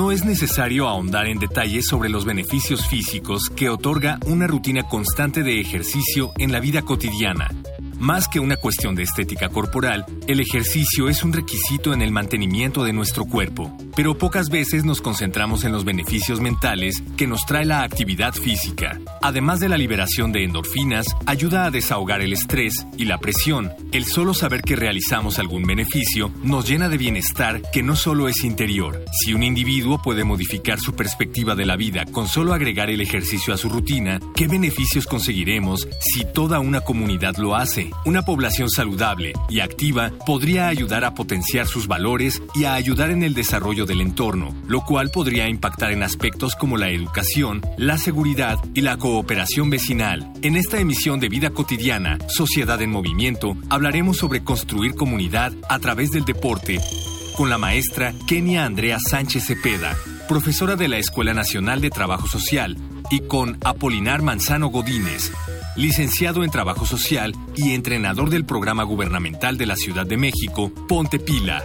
No es necesario ahondar en detalles sobre los beneficios físicos que otorga una rutina constante de ejercicio en la vida cotidiana. Más que una cuestión de estética corporal, el ejercicio es un requisito en el mantenimiento de nuestro cuerpo, pero pocas veces nos concentramos en los beneficios mentales que nos trae la actividad física. Además de la liberación de endorfinas, ayuda a desahogar el estrés y la presión. El solo saber que realizamos algún beneficio nos llena de bienestar que no solo es interior. Si un individuo puede modificar su perspectiva de la vida con solo agregar el ejercicio a su rutina, ¿qué beneficios conseguiremos si toda una comunidad lo hace? Una población saludable y activa podría ayudar a potenciar sus valores y a ayudar en el desarrollo del entorno, lo cual podría impactar en aspectos como la educación, la seguridad y la cooperación vecinal. En esta emisión de Vida Cotidiana, Sociedad en Movimiento, hablaremos sobre construir comunidad a través del deporte con la maestra Kenia Andrea Sánchez Cepeda, profesora de la Escuela Nacional de Trabajo Social, y con Apolinar Manzano Godínez, licenciado en Trabajo Social y entrenador del programa gubernamental de la Ciudad de México, Ponte Pila.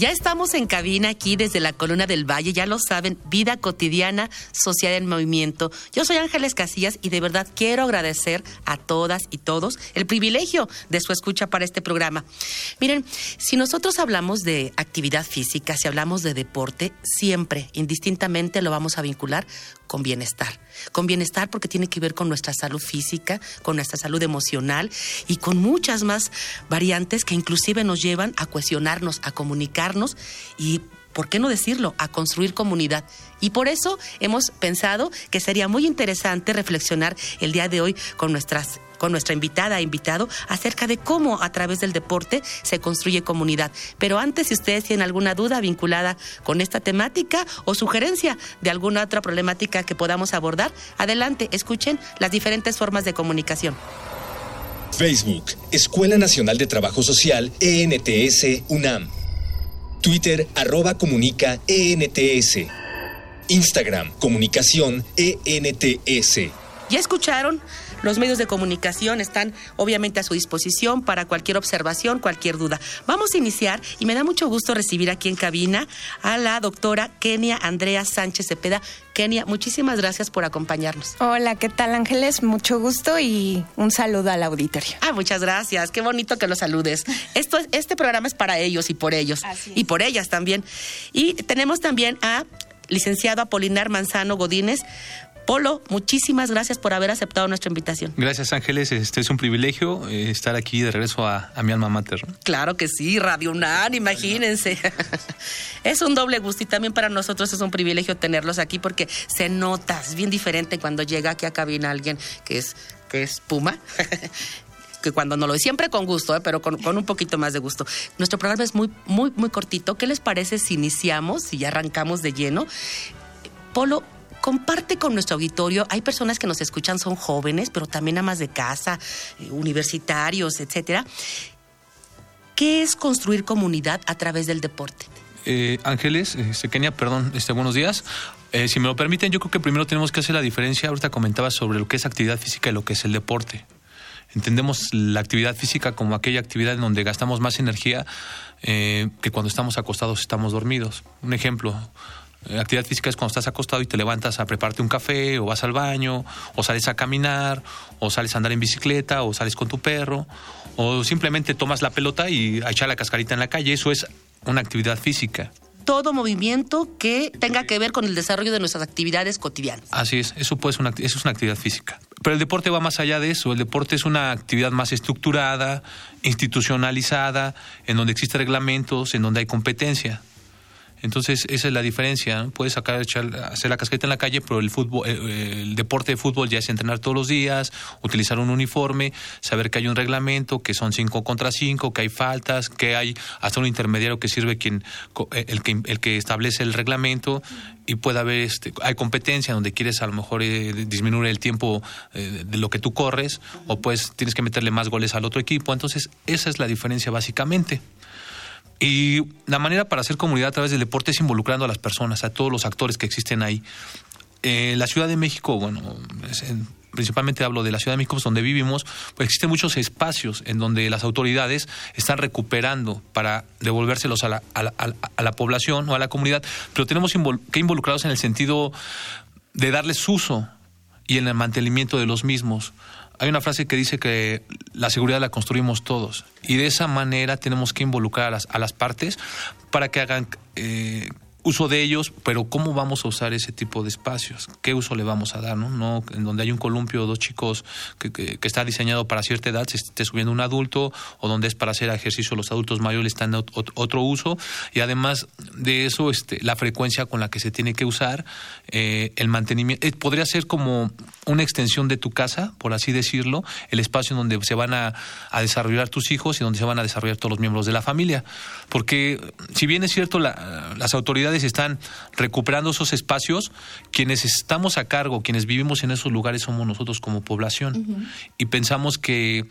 Ya estamos en cabina aquí desde la Columna del Valle, ya lo saben, vida cotidiana, sociedad en movimiento. Yo soy Ángeles Casillas y de verdad quiero agradecer a todas y todos el privilegio de su escucha para este programa. Miren, si nosotros hablamos de actividad física, si hablamos de deporte, siempre, indistintamente, lo vamos a vincular con bienestar. Con bienestar porque tiene que ver con nuestra salud física, con nuestra salud emocional y con muchas más variantes que inclusive nos llevan a cuestionarnos, a y ¿por qué no decirlo?, a construir comunidad. Y por eso hemos pensado que sería muy interesante reflexionar el día de hoy con nuestras con nuestra invitada e invitado acerca de cómo a través del deporte se construye comunidad. Pero antes, si ustedes tienen alguna duda vinculada con esta temática o sugerencia de alguna otra problemática que podamos abordar, adelante, escuchen las diferentes formas de comunicación. Facebook, Escuela Nacional de Trabajo Social, ENTS, UNAM. Twitter, arroba comunica, ENTS. Instagram, comunicación, ENTS. ¿Ya escucharon? Los medios de comunicación están obviamente a su disposición para cualquier observación, cualquier duda. Vamos a iniciar y me da mucho gusto recibir aquí en cabina a la doctora Kenia Andrea Sánchez Cepeda. Kenia, muchísimas gracias por acompañarnos. Hola, ¿qué tal Ángeles? Mucho gusto y un saludo al auditorio. Ah, muchas gracias. Qué bonito que los saludes. Esto, este programa es para ellos y por ellos. Y por ellas también. Y tenemos también a licenciado Apolinar Manzano Godínez, Polo, muchísimas gracias por haber aceptado nuestra invitación. Gracias Ángeles, este es un privilegio eh, estar aquí de regreso a, mi alma mater. Claro que sí, Radio UNAM, imagínense. es un doble gusto y también para nosotros es un privilegio tenerlos aquí porque se nota, es bien diferente cuando llega aquí a cabina alguien que es, que es Puma. que cuando no lo es, siempre con gusto, ¿eh? pero con, con, un poquito más de gusto. Nuestro programa es muy, muy, muy cortito. ¿Qué les parece si iniciamos, y ya arrancamos de lleno? Polo, comparte con nuestro auditorio. Hay personas que nos escuchan, son jóvenes, pero también amas de casa, eh, universitarios, etcétera. ¿Qué es construir comunidad a través del deporte? Eh, Ángeles, este, Kenia, perdón, este, buenos días. Eh, si me lo permiten, yo creo que primero tenemos que hacer la diferencia. Ahorita comentaba sobre lo que es actividad física y lo que es el deporte. Entendemos la actividad física como aquella actividad en donde gastamos más energía que cuando estamos acostados estamos dormidos. Un ejemplo, eh, actividad física es cuando estás acostado y te levantas a prepararte un café, o vas al baño, o sales a caminar, o sales a andar en bicicleta, o sales con tu perro, o simplemente tomas la pelota y a echar la cascarita en la calle. Eso es una actividad física. Todo movimiento que tenga que ver con el desarrollo de nuestras actividades cotidianas. Así es, eso, puede ser una, eso es una actividad física. Pero el deporte va más allá de eso. El deporte es una actividad más estructurada, institucionalizada, en donde existen reglamentos, en donde hay competencia. Entonces, esa es la diferencia. Puedes sacar, echar, hacer la casqueta en la calle, pero el fútbol, eh, el, deporte de fútbol ya es entrenar todos los días, utilizar un uniforme, saber que hay un reglamento, que son cinco contra cinco, que hay faltas, que hay hasta un intermediario que sirve quien eh, el que, el que establece el reglamento y puede haber este, hay competencia donde quieres a lo mejor eh, disminuir el tiempo de lo que tú corres o pues tienes que meterle más goles al otro equipo. Entonces, esa es la diferencia básicamente. Y la manera para hacer comunidad a través del deporte es involucrando a las personas, a todos los actores que existen ahí. Eh, la Ciudad de México, bueno, principalmente hablo de la Ciudad de México, pues, donde vivimos, pues existen muchos espacios en donde las autoridades están recuperando para devolvérselos a la, a la, a la población o a la comunidad, pero tenemos que involucrarlos en el sentido de darles uso y en el mantenimiento de los mismos hay una frase que dice que la seguridad la construimos todos y de esa manera tenemos que involucrar a las, a las partes para que hagan eh, uso de ellos, pero ¿cómo vamos a usar ese tipo de espacios? ¿Qué uso le vamos a dar? No, no en donde hay un columpio, dos chicos que, que, está diseñado para cierta edad, se esté subiendo un adulto, o donde es para hacer ejercicio los adultos mayores están en otro uso, y además de eso, este, la frecuencia con la que se tiene que usar, eh, el mantenimiento, eh, podría ser como una extensión de tu casa, por así decirlo, el espacio en donde se van a, a desarrollar tus hijos y donde se van a desarrollar todos los miembros de la familia. Porque si bien es cierto, la, las autoridades están recuperando esos espacios, quienes estamos a cargo, quienes vivimos en esos lugares somos nosotros como población. Y pensamos que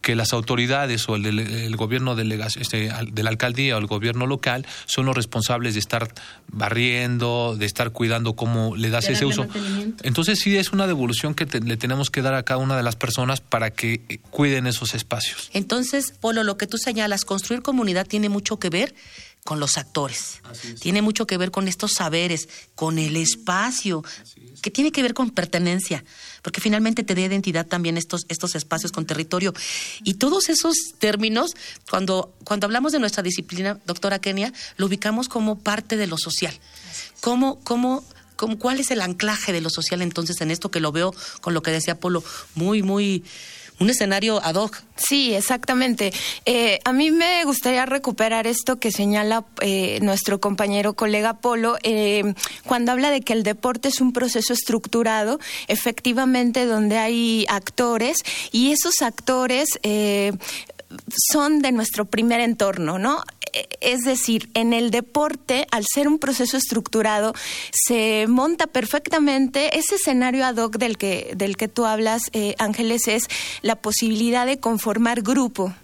que las autoridades o el, gobierno este, de la alcaldía o el gobierno local son los responsables de estar barriendo, de estar cuidando cómo le das ese uso. Entonces sí es una devolución que le tenemos que dar a cada una de las personas para que eh, cuiden esos espacios. Entonces, Polo, lo que tú señalas, construir comunidad tiene mucho que ver con los actores. Tiene mucho que ver con estos saberes, con el espacio, que tiene que ver con pertenencia, porque finalmente te da identidad también estos, estos espacios con territorio. Y todos esos términos, cuando, cuando hablamos de nuestra disciplina, doctora Kenia, lo ubicamos como parte de lo social. ¿Cómo, cómo, cómo, ¿Cuál es el anclaje de lo social entonces en esto que lo veo con lo que decía Polo, muy, muy un escenario ad hoc. Sí, exactamente. Eh, a mí me gustaría recuperar esto que señala eh, nuestro compañero colega Polo, eh, cuando habla de que el deporte es un proceso estructurado, efectivamente donde hay actores y esos actores son de nuestro primer entorno, ¿no? es decir, en el deporte, al ser un proceso estructurado, se monta perfectamente ese escenario ad hoc del que, del que tú hablas, eh, Ángeles, es la posibilidad de conformar grupo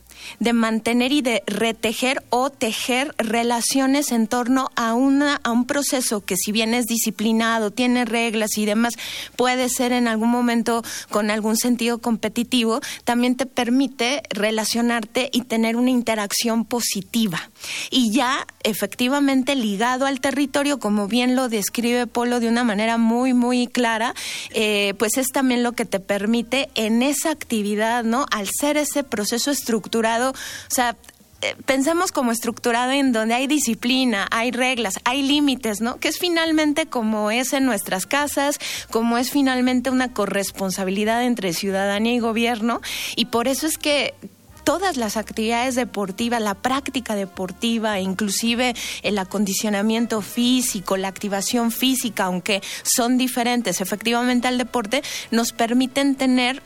de mantener y de retejer o tejer relaciones en torno a, a un proceso que si bien es disciplinado, tiene reglas y demás, puede ser en algún momento con algún sentido competitivo, también te permite relacionarte y tener una interacción positiva. Y ya efectivamente ligado al territorio, como bien lo describe Polo de una manera muy, muy clara, eh, pues es también lo que te permite en esa actividad, ¿no? Al ser ese proceso o sea, eh, pensemos como estructurado en donde hay disciplina, hay reglas, hay límites, ¿no? Que es finalmente como es en nuestras casas, como es finalmente una corresponsabilidad entre ciudadanía y gobierno, y por eso es que todas las actividades deportivas, la práctica deportiva, inclusive el acondicionamiento físico, la activación física, aunque son diferentes efectivamente al deporte, nos permiten tener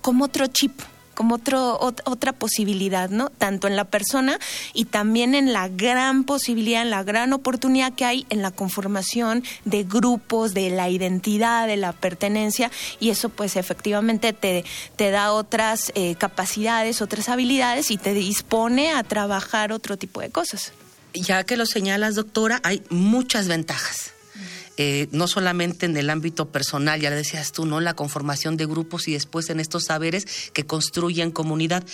como otro chip, como otro, otra posibilidad, ¿no? Tanto en la persona y también en la gran posibilidad, en la gran oportunidad que hay en la conformación de grupos, de la identidad, de la pertenencia, y eso pues efectivamente te, te da otras eh, capacidades, otras habilidades y te dispone a trabajar otro tipo de cosas. Ya que lo señalas, doctora, hay muchas ventajas eh, no solamente en el ámbito personal, ya le decías tú, ¿no? La conformación de grupos y después en estos saberes que construyen comunidad.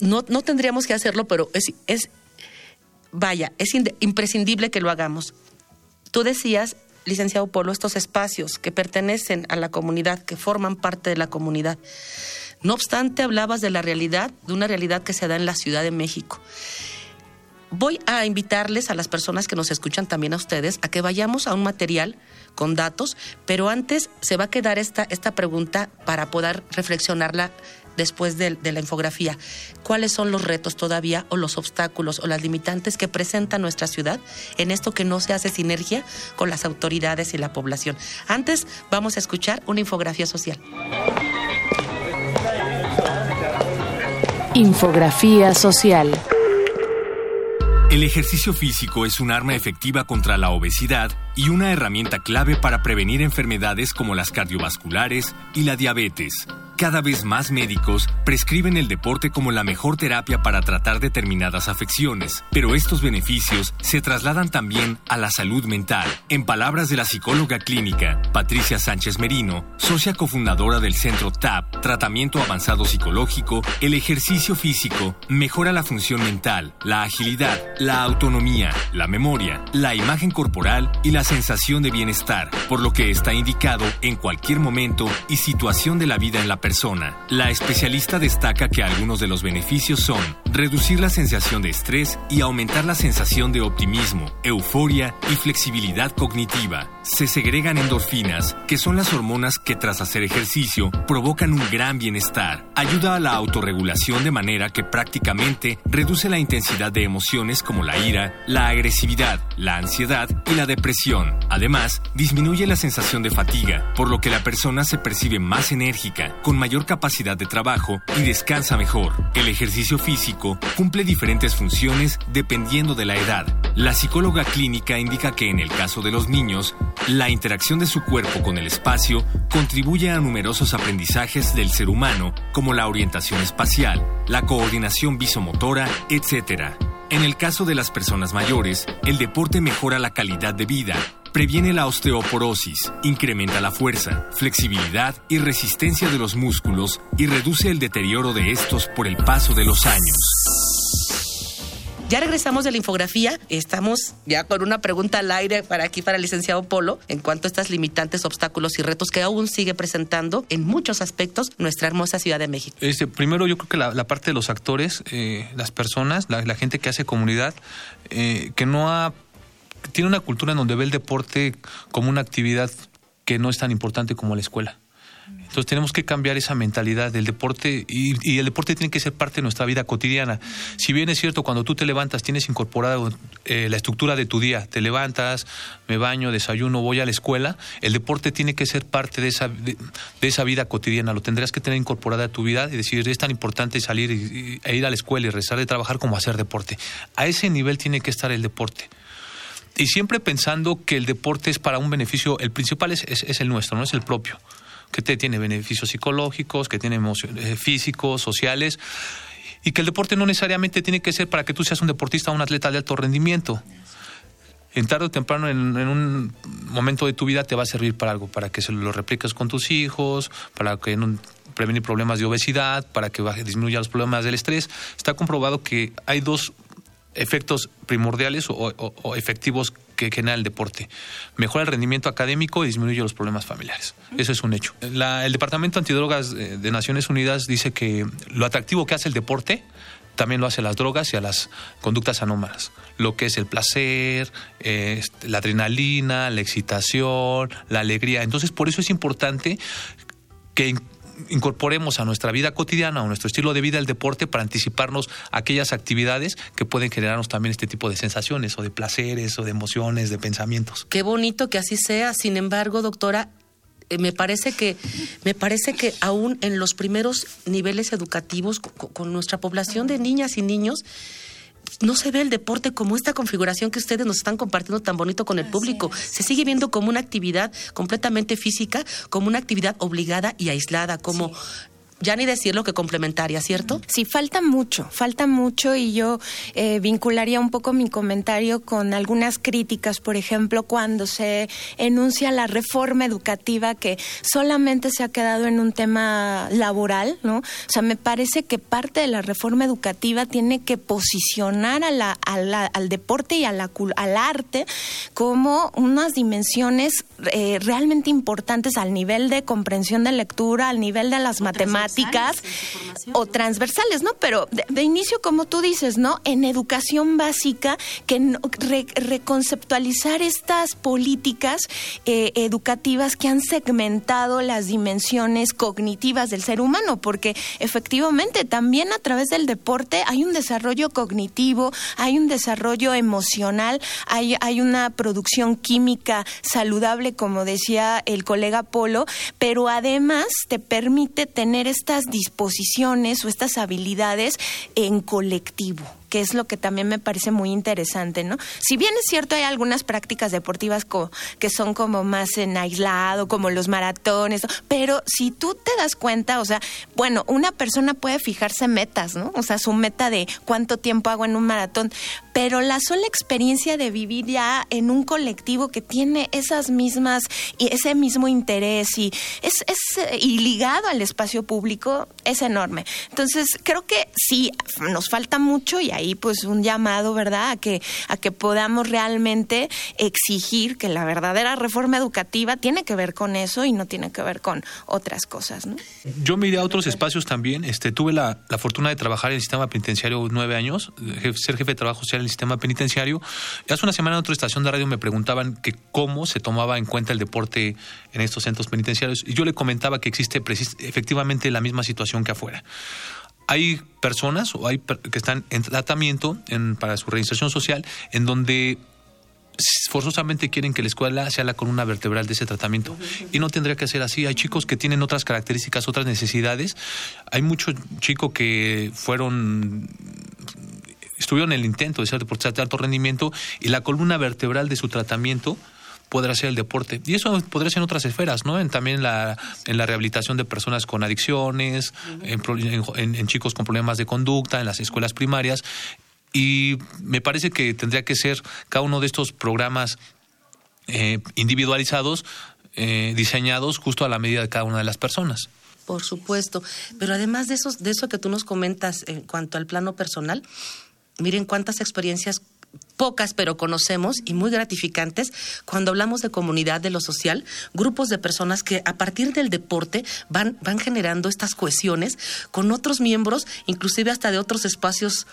No, no tendríamos que hacerlo, pero es, es vaya, es imprescindible que lo hagamos. Tú decías, licenciado Polo, estos espacios que pertenecen a la comunidad, que forman parte de la comunidad. No obstante, hablabas de la realidad, de una realidad que se da en la Ciudad de México. Voy a invitarles a las personas que nos escuchan también a ustedes a que vayamos a un material con datos, pero antes se va a quedar esta, esta pregunta para poder reflexionarla después de, de, la infografía. ¿Cuáles son los retos todavía o los obstáculos o las limitantes que presenta nuestra ciudad en esto que no se hace sinergia con las autoridades y la población? Antes vamos a escuchar una infografía social. Infografía social. El ejercicio físico es un arma efectiva contra la obesidad y una herramienta clave para prevenir enfermedades como las cardiovasculares y la diabetes. Cada vez más médicos prescriben el deporte como la mejor terapia para tratar determinadas afecciones, pero estos beneficios se trasladan también a la salud mental. En palabras de la psicóloga clínica Patricia Sánchez Merino, socia cofundadora del centro TAP, Tratamiento Avanzado Psicológico, el ejercicio físico mejora la función mental, la agilidad, la autonomía, la memoria, la imagen corporal y la sensación de bienestar, por lo que está indicado en cualquier momento y situación de la vida en la persona. La especialista destaca que algunos de los beneficios son reducir la sensación de estrés y aumentar la sensación de optimismo, euforia y flexibilidad cognitiva. Se segregan endorfinas, que son las hormonas que tras hacer ejercicio provocan un gran bienestar. Ayuda a la autorregulación de manera que prácticamente reduce la intensidad de emociones como la ira, la agresividad, la ansiedad y la depresión. Además, disminuye la sensación de fatiga, por lo que la persona se percibe más enérgica, con mayor capacidad de trabajo y descansa mejor. El ejercicio físico cumple diferentes funciones dependiendo de la edad. La psicóloga clínica indica que en el caso de los niños, la interacción de su cuerpo con el espacio contribuye a numerosos aprendizajes del ser humano, como la orientación espacial, la coordinación visomotora, etc. En el caso de las personas mayores, el deporte mejora la calidad de vida, previene la osteoporosis, incrementa la fuerza, flexibilidad y resistencia de los músculos y reduce el deterioro de estos por el paso de los años. Ya regresamos de la infografía. Estamos ya con una pregunta al aire para aquí, para el licenciado Polo, en cuanto a estas limitantes, obstáculos y retos que aún sigue presentando en muchos aspectos nuestra hermosa Ciudad de México. Este, primero, yo creo que la, parte de los actores, eh, las personas, la, la, gente que hace comunidad, eh, que no ha tiene una cultura en donde ve el deporte como una actividad que no es tan importante como la escuela. Entonces tenemos que cambiar esa mentalidad del deporte y, y, el deporte tiene que ser parte de nuestra vida cotidiana. Si bien es cierto, cuando tú te levantas tienes incorporado eh, la estructura de tu día, te levantas, me baño, desayuno, voy a la escuela, el deporte tiene que ser parte de esa, de, esa vida cotidiana, lo tendrás que tener incorporada a tu vida y decir, es tan importante salir e ir a la escuela y rezar de trabajar como hacer deporte. A ese nivel tiene que estar el deporte. Y siempre pensando que el deporte es para un beneficio, el principal es, es el nuestro, no es el propio, que te tiene beneficios psicológicos, que tiene eh, físicos, sociales, y que el deporte no necesariamente tiene que ser para que tú seas un deportista o un atleta de alto rendimiento. En tarde o temprano, en, en, un momento de tu vida, te va a servir para algo, para que se lo repliques con tus hijos, para que no, prevenir problemas de obesidad, para que disminuya los problemas del estrés. Está comprobado que hay dos efectos primordiales o, o, efectivos que genera el deporte. Mejora el rendimiento académico y disminuye los problemas familiares. Eso es un hecho. La, el Departamento Antidrogas de Naciones Unidas dice que lo atractivo que hace el deporte también lo hace a las drogas y a las conductas anómalas. Lo que es el placer, eh, la adrenalina, la excitación, la alegría. Entonces, por eso es importante que incorporemos a nuestra vida cotidiana, a nuestro estilo de vida, el deporte para anticiparnos a aquellas actividades que pueden generarnos también este tipo de sensaciones o de placeres o de emociones, de pensamientos. Qué bonito que así sea. Sin embargo, doctora, eh, me parece que me parece que aún en los primeros niveles educativos con, con nuestra población de niñas y niños no se ve el deporte como esta configuración que ustedes nos están compartiendo tan bonito con el público. Se sigue viendo como una actividad completamente física, como una actividad obligada y aislada, como sí ya ni decirlo que complementaria, ¿cierto? Sí, falta mucho, falta mucho y yo eh, vincularía un poco mi comentario con algunas críticas, por ejemplo, cuando se enuncia la reforma educativa que solamente se ha quedado en un tema laboral, ¿no? O sea, me parece que parte de la reforma educativa tiene que posicionar a la, a la, al deporte y a la, al arte como unas dimensiones eh, realmente importantes al nivel de comprensión de lectura, al nivel de las matemáticas temáticas o transversales, ¿no? Pero de, inicio, como tú dices, ¿no? En educación básica, que reconceptualizar estas políticas eh, educativas que han segmentado las dimensiones cognitivas del ser humano, porque efectivamente también a través del deporte hay un desarrollo cognitivo, hay un desarrollo emocional, hay, hay una producción química saludable, como decía el colega Polo, pero además te permite tener estas disposiciones o estas habilidades en colectivo que es lo que también me parece muy interesante, ¿no? Si bien es cierto, hay algunas prácticas deportivas que son como más en aislado, como los maratones, pero si tú te das cuenta, o sea, bueno, una persona puede fijarse metas, ¿no? O sea, su meta de cuánto tiempo hago en un maratón, pero la sola experiencia de vivir ya en un colectivo que tiene esas mismas y ese mismo interés y es, y ligado al espacio público es enorme. Entonces, creo que sí nos falta mucho y ahí pues un llamado, ¿verdad?, a que, a que podamos realmente exigir que la verdadera reforma educativa tiene que ver con eso y no tiene que ver con otras cosas, ¿no? Yo miré a otros espacios también. Este, tuve la, fortuna de trabajar en el sistema penitenciario nueve años, ser jefe de trabajo social en el sistema penitenciario. Hace una semana en otra estación de radio me preguntaban que cómo se tomaba en cuenta el deporte en estos centros penitenciarios. Y yo le comentaba que existe efectivamente la misma situación que afuera hay personas o hay que están en tratamiento para su reinserción social en donde forzosamente quieren que la escuela sea la columna vertebral de ese tratamiento y no tendría que ser así. Hay chicos que tienen otras características, otras necesidades. Hay muchos chicos que fueron estuvieron en el intento de ser deportistas de alto rendimiento y la columna vertebral de su tratamiento podrá ser el deporte. Y eso podría ser en otras esferas, ¿no? En, también la, en la rehabilitación de personas con adicciones, en, chicos con problemas de conducta, en las escuelas primarias. Y me parece que tendría que ser cada uno de estos programas eh, individualizados, eh, diseñados justo a la medida de cada una de las personas. Por supuesto. Pero además de, esos, de eso que tú nos comentas en cuanto al plano personal, miren cuántas experiencias pocas pero conocemos y muy gratificantes cuando hablamos de comunidad, de lo social, grupos de personas que a partir del deporte van, van generando estas cohesiones con otros miembros, inclusive hasta de otros espacios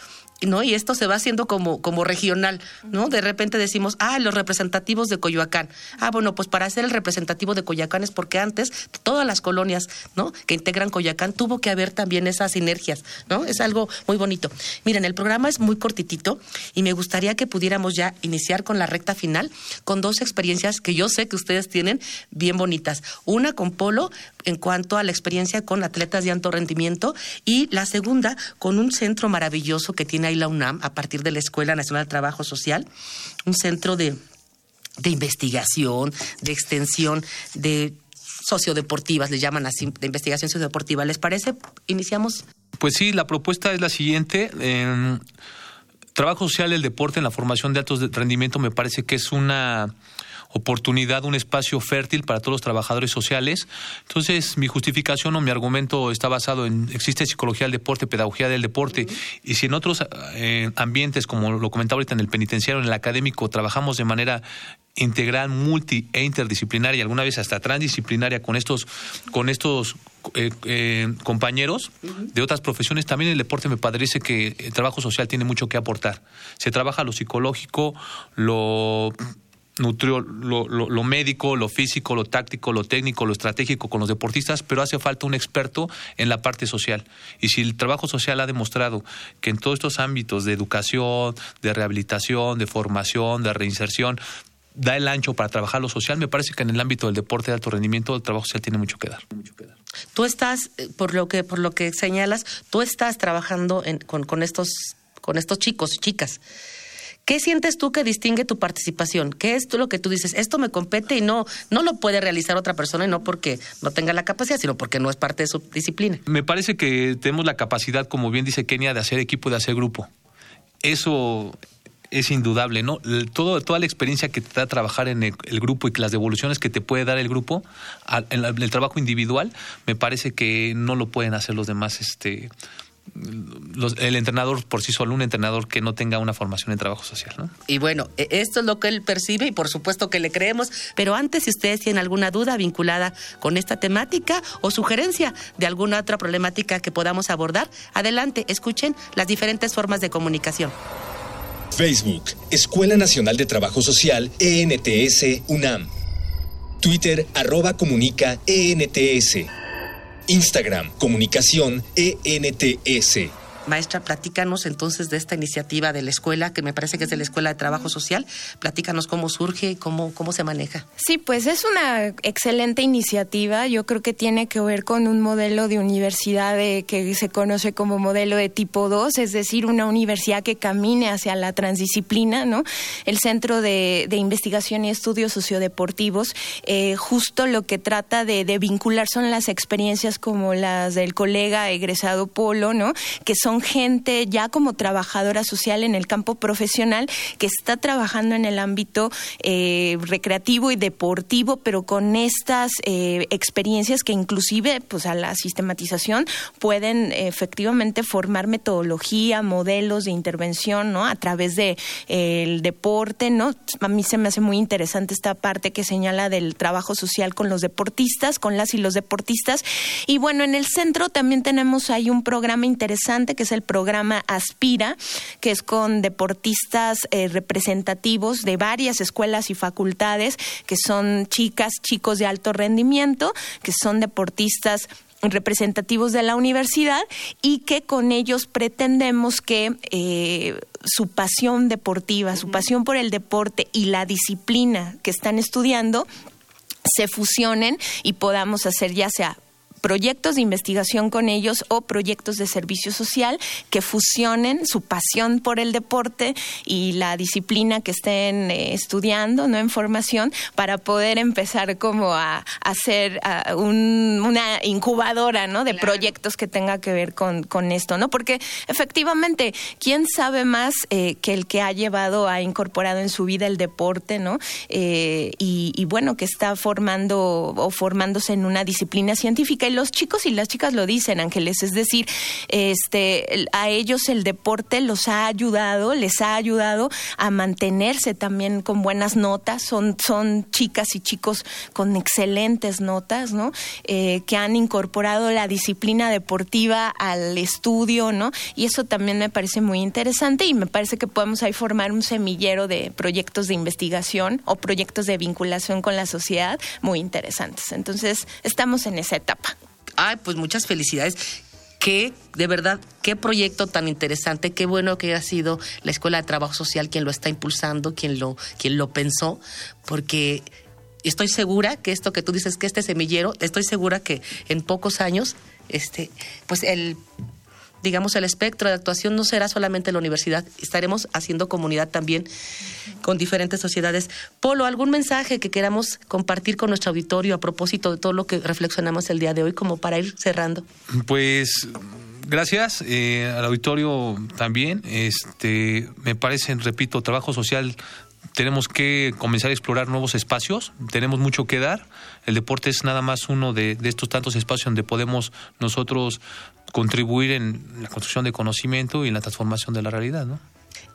¿no? Y esto se va haciendo como, como regional, ¿no? De repente decimos, ah, los representativos de Coyoacán. Ah, bueno, pues para ser el representativo de Coyoacán es porque antes todas las colonias, ¿no? Que integran Coyoacán tuvo que haber también esas sinergias, ¿no? Es algo muy bonito. Miren, el programa es muy cortitito y me gustaría que pudiéramos ya iniciar con la recta final con dos experiencias que yo sé que ustedes tienen bien bonitas. Una con Polo en cuanto a la experiencia con atletas de alto rendimiento y la segunda con un centro maravilloso que tiene ahí la UNAM a partir de la Escuela Nacional de Trabajo Social, un centro de, de investigación, de extensión, de sociodeportivas, le llaman así, de investigación sociodeportiva. ¿Les parece? Iniciamos. Pues sí, la propuesta es la siguiente. Trabajo social, el deporte en la formación de altos de rendimiento me parece que es una oportunidad, un espacio fértil para todos los trabajadores sociales. Entonces, mi justificación o mi argumento está basado en existe psicología del deporte, pedagogía del deporte, y si en otros eh, ambientes, como lo comentaba ahorita en el penitenciario, en el académico, trabajamos de manera integral, multi e interdisciplinaria, y alguna vez hasta transdisciplinaria con estos, con estos eh, eh, compañeros de otras profesiones, también el deporte me parece que el trabajo social tiene mucho que aportar. Se trabaja lo psicológico, lo nutrió lo, lo, médico, lo físico, lo táctico, lo técnico, lo estratégico con los deportistas, pero hace falta un experto en la parte social. Y si el trabajo social ha demostrado que en todos estos ámbitos de educación, de rehabilitación, de formación, de reinserción, da el ancho para trabajar lo social, me parece que en el ámbito del deporte de alto rendimiento el trabajo social tiene mucho que dar. Tú estás, eh, por lo que, por lo que señalas, tú estás trabajando con, con, estos, con estos chicos y chicas. ¿Qué sientes tú que distingue tu participación? ¿Qué es tú lo que tú dices? Esto me compete y no, no lo puede realizar otra persona y no porque no tenga la capacidad, sino porque no es parte de su disciplina. Me parece que tenemos la capacidad, como bien dice Kenia, de hacer equipo, de hacer grupo. Eso es indudable, ¿no? Todo, toda la experiencia que te da trabajar en el, grupo y las devoluciones que te puede dar el grupo, en el trabajo individual, me parece que no lo pueden hacer los demás este, el entrenador por sí solo, un entrenador que no tenga una formación en trabajo social. ¿no? Y bueno, e, esto es lo que él percibe y por supuesto que le creemos. Pero antes, si ustedes tienen alguna duda vinculada con esta temática o sugerencia de alguna otra problemática que podamos abordar, adelante, escuchen las diferentes formas de comunicación. Facebook, Escuela Nacional de Trabajo Social, ENTS, UNAM. Twitter, arroba comunica, ENTS. Instagram, comunicación, ENTS. Maestra, platícanos entonces de esta iniciativa de la escuela, que me parece que es de la Escuela de Trabajo Social. Platícanos cómo surge y cómo, cómo se maneja. Sí, pues es una excelente iniciativa. Yo creo que tiene que ver con un modelo de universidad que se conoce como modelo de tipo 2, es decir, una universidad que camine hacia la transdisciplina, ¿no? El Centro de, Investigación y Estudios Sociodeportivos, eh, justo lo que trata de, de vincular son las experiencias como las del colega egresado Polo, ¿no? Que son gente ya como trabajadora social en el campo profesional que está trabajando en el ámbito eh, recreativo y deportivo, pero con estas eh, experiencias que inclusive pues a la sistematización pueden efectivamente formar metodología, modelos de intervención, ¿no? A través de el deporte, ¿no? A mí se me hace muy interesante esta parte que señala del trabajo social con los deportistas, con las y los deportistas. Y bueno, en el centro también tenemos ahí un programa interesante que es el programa Aspira, que es con deportistas eh, representativos de varias escuelas y facultades, que son chicas, chicos de alto rendimiento, que son deportistas representativos de la universidad y que con ellos pretendemos que eh, su pasión deportiva, su pasión por el deporte y la disciplina que están estudiando se fusionen y podamos hacer ya sea proyectos de investigación con ellos o proyectos de servicio social que fusionen su pasión por el deporte y la disciplina que estén eh, estudiando, no en formación, para poder empezar como a, hacer una incubadora, ¿no? De proyectos que tenga que ver con, con, esto, ¿no? Porque efectivamente, ¿quién sabe más eh, que el que ha llevado, ha incorporado en su vida el deporte, ¿no? Eh, y, y bueno, que está formando o formándose en una disciplina científica los chicos y las chicas lo dicen, Ángeles, es decir, este, a ellos el deporte los ha ayudado, les ha ayudado a mantenerse también con buenas notas, son, son chicas y chicos con excelentes notas, ¿no? Eh, que han incorporado la disciplina deportiva al estudio, ¿no? Y eso también me parece muy interesante y me parece que podemos ahí formar un semillero de proyectos de investigación o proyectos de vinculación con la sociedad muy interesantes. Entonces, estamos en esa etapa. Ay, pues muchas felicidades. Qué, de verdad, qué proyecto tan interesante, qué bueno que ha sido la Escuela de Trabajo Social quien lo está impulsando, quien lo, quien lo pensó, porque estoy segura que esto que tú dices, que este semillero, estoy segura que en pocos años, este, pues el digamos, el espectro de actuación no será solamente la universidad, estaremos haciendo comunidad también con diferentes sociedades. Polo, ¿algún mensaje que queramos compartir con nuestro auditorio a propósito de todo lo que reflexionamos el día de hoy, como para ir cerrando? Pues gracias eh, al auditorio también. Este, me parece, repito, trabajo social tenemos que comenzar a explorar nuevos espacios, tenemos mucho que dar. El deporte es nada más uno de, de, estos tantos espacios donde podemos nosotros contribuir en la construcción de conocimiento y en la transformación de la realidad, ¿no?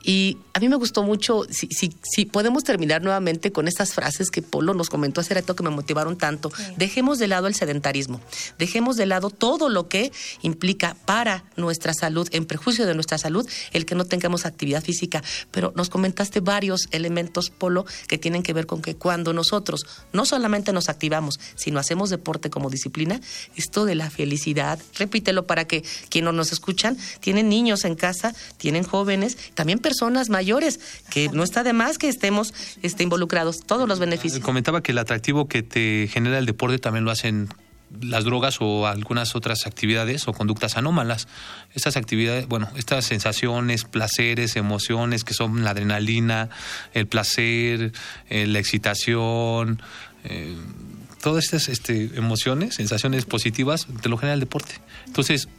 Y a mí me gustó mucho, si, si, si, podemos terminar nuevamente con estas frases que Polo nos comentó hace rato que me motivaron tanto. Dejemos de lado el sedentarismo, dejemos de lado todo lo que implica para nuestra salud, en prejuicio de nuestra salud, el que no tengamos actividad física. Pero nos comentaste varios elementos, Polo, que tienen que ver con que cuando nosotros no solamente nos activamos, sino hacemos deporte como disciplina, esto de la felicidad, repítelo para que quienes nos escuchan, tienen niños en casa, tienen jóvenes, también personas mayores, que no está de más que estemos este, involucrados, todos los beneficios. Comentaba que el atractivo que te genera el deporte también lo hacen las drogas o algunas otras actividades o conductas anómalas. Estas actividades, bueno, estas sensaciones, placeres, emociones que son la adrenalina, el placer, eh, la excitación, eh, todas estas este, emociones, sensaciones positivas, te lo genera el deporte. Entonces,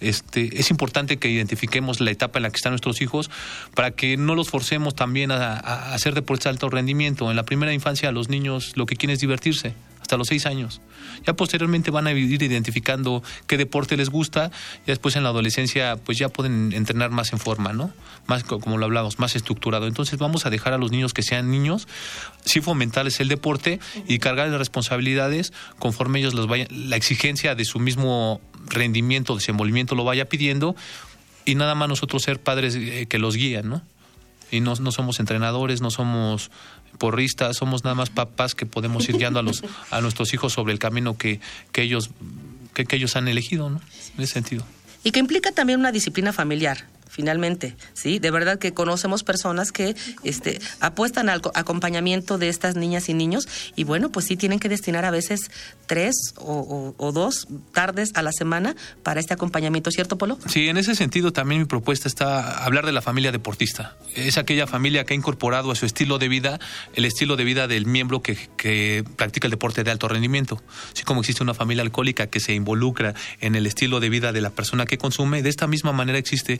este, es importante que identifiquemos la etapa en la que están nuestros hijos para que no los forcemos también a, hacer deportes de alto rendimiento. En la primera infancia los niños lo que quieren es divertirse, hasta los seis años. Ya posteriormente van a ir identificando qué deporte les gusta y después en la adolescencia pues ya pueden entrenar más en forma, ¿no? Más como lo hablamos, más estructurado. Entonces vamos a dejar a los niños que sean niños, sí fomentarles el deporte y cargarles responsabilidades conforme ellos los vayan, la exigencia de su mismo rendimiento, desenvolvimiento lo vaya pidiendo y nada más nosotros ser padres eh, que los guían, ¿no? Y no, no somos entrenadores, no somos porristas, somos nada más papás que podemos ir guiando a, los, a nuestros hijos sobre el camino que, que, ellos, que, que ellos han elegido, ¿no? En ese sentido. Y que implica también una disciplina familiar finalmente, ¿sí? De verdad que conocemos personas que este, apuestan al acompañamiento de estas niñas y niños y bueno, pues sí tienen que destinar a veces tres o, dos tardes a la semana para este acompañamiento, ¿cierto, Polo? Sí, en ese sentido también mi propuesta está hablar de la familia deportista. Es aquella familia que ha incorporado a su estilo de vida el estilo de vida del miembro que, practica el deporte de alto rendimiento. Así como existe una familia alcohólica que se involucra en el estilo de vida de la persona que consume, de esta misma manera existe,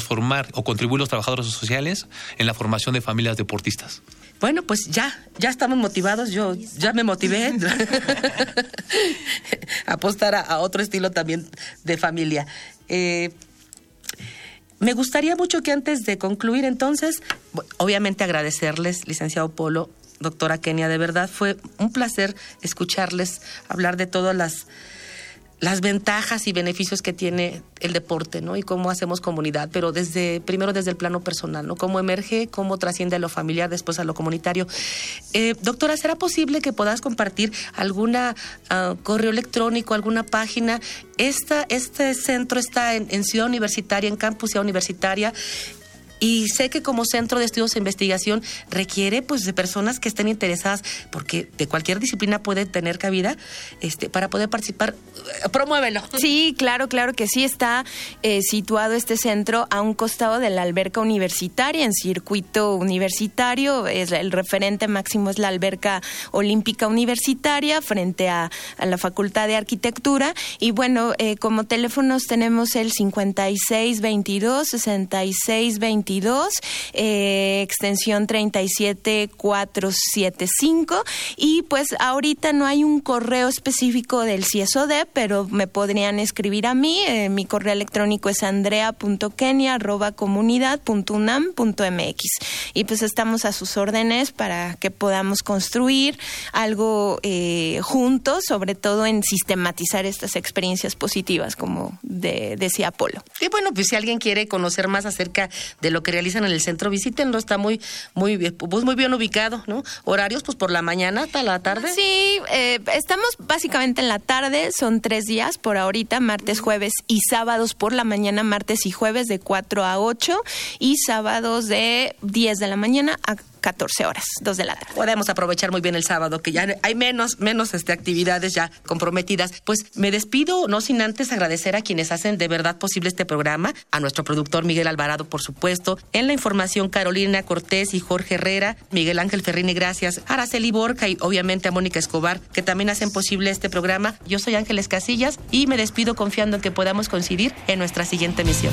formar o contribuir los trabajadores sociales en la formación de familias deportistas. Bueno, pues ya, ya estamos motivados, yo ya me motivé a apostar a, otro estilo también de familia. Eh, me gustaría mucho que antes de concluir entonces, obviamente agradecerles, licenciado Polo, doctora Kenia, de verdad fue un placer escucharles hablar de todas las las ventajas y beneficios que tiene el deporte, ¿no? Y cómo hacemos comunidad, pero desde primero desde el plano personal, ¿no? Cómo emerge, cómo trasciende a lo familiar, después a lo comunitario. Eh, doctora, ¿será posible que puedas compartir alguna ah, correo electrónico, alguna página? Esta, este centro está en, en Ciudad Universitaria, en Campus Ciudad Universitaria. Y sé que como centro de estudios e investigación requiere pues de personas que estén interesadas, porque de cualquier disciplina puede tener cabida, este, para poder participar. Promuévelo. Sí, claro, claro que sí. Está eh, situado este centro a un costado de la alberca universitaria, en circuito universitario. Es el referente máximo es la alberca olímpica universitaria frente a, la Facultad de Arquitectura. Y bueno, eh, como teléfonos tenemos el 5622 6622 eh, extensión 37475 y pues ahorita no hay un correo específico del CSOD, pero me podrían escribir a mí, eh, mi correo electrónico es andrea.kenia@comunidad.unam.mx y pues estamos a sus órdenes para que podamos construir algo eh, juntos, sobre todo en sistematizar estas experiencias positivas, como decía Polo. Y bueno, pues si alguien quiere conocer más acerca de lo que realizan en el centro, visítenlo, está muy, muy, pues muy bien ubicado, ¿no? Horarios, pues por la mañana hasta la tarde. Sí, eh, estamos básicamente en la tarde, son tres días por ahorita, martes, jueves y sábados por la mañana, martes y jueves de 4 a 8 y sábados de 10 de la mañana a 14 horas, 2 de la tarde. Podemos aprovechar muy bien el sábado, que ya hay menos, menos este, actividades ya comprometidas. Pues me despido, no sin antes agradecer a quienes hacen de verdad posible este programa, a nuestro productor Miguel Alvarado, por supuesto, en la información Carolina Cortés y Jorge Herrera, Miguel Ángel Ferrini, gracias, Araceli Borca y obviamente a Mónica Escobar, que también hacen posible este programa. Yo soy Ángeles Casillas y me despido confiando en que podamos coincidir en nuestra siguiente emisión.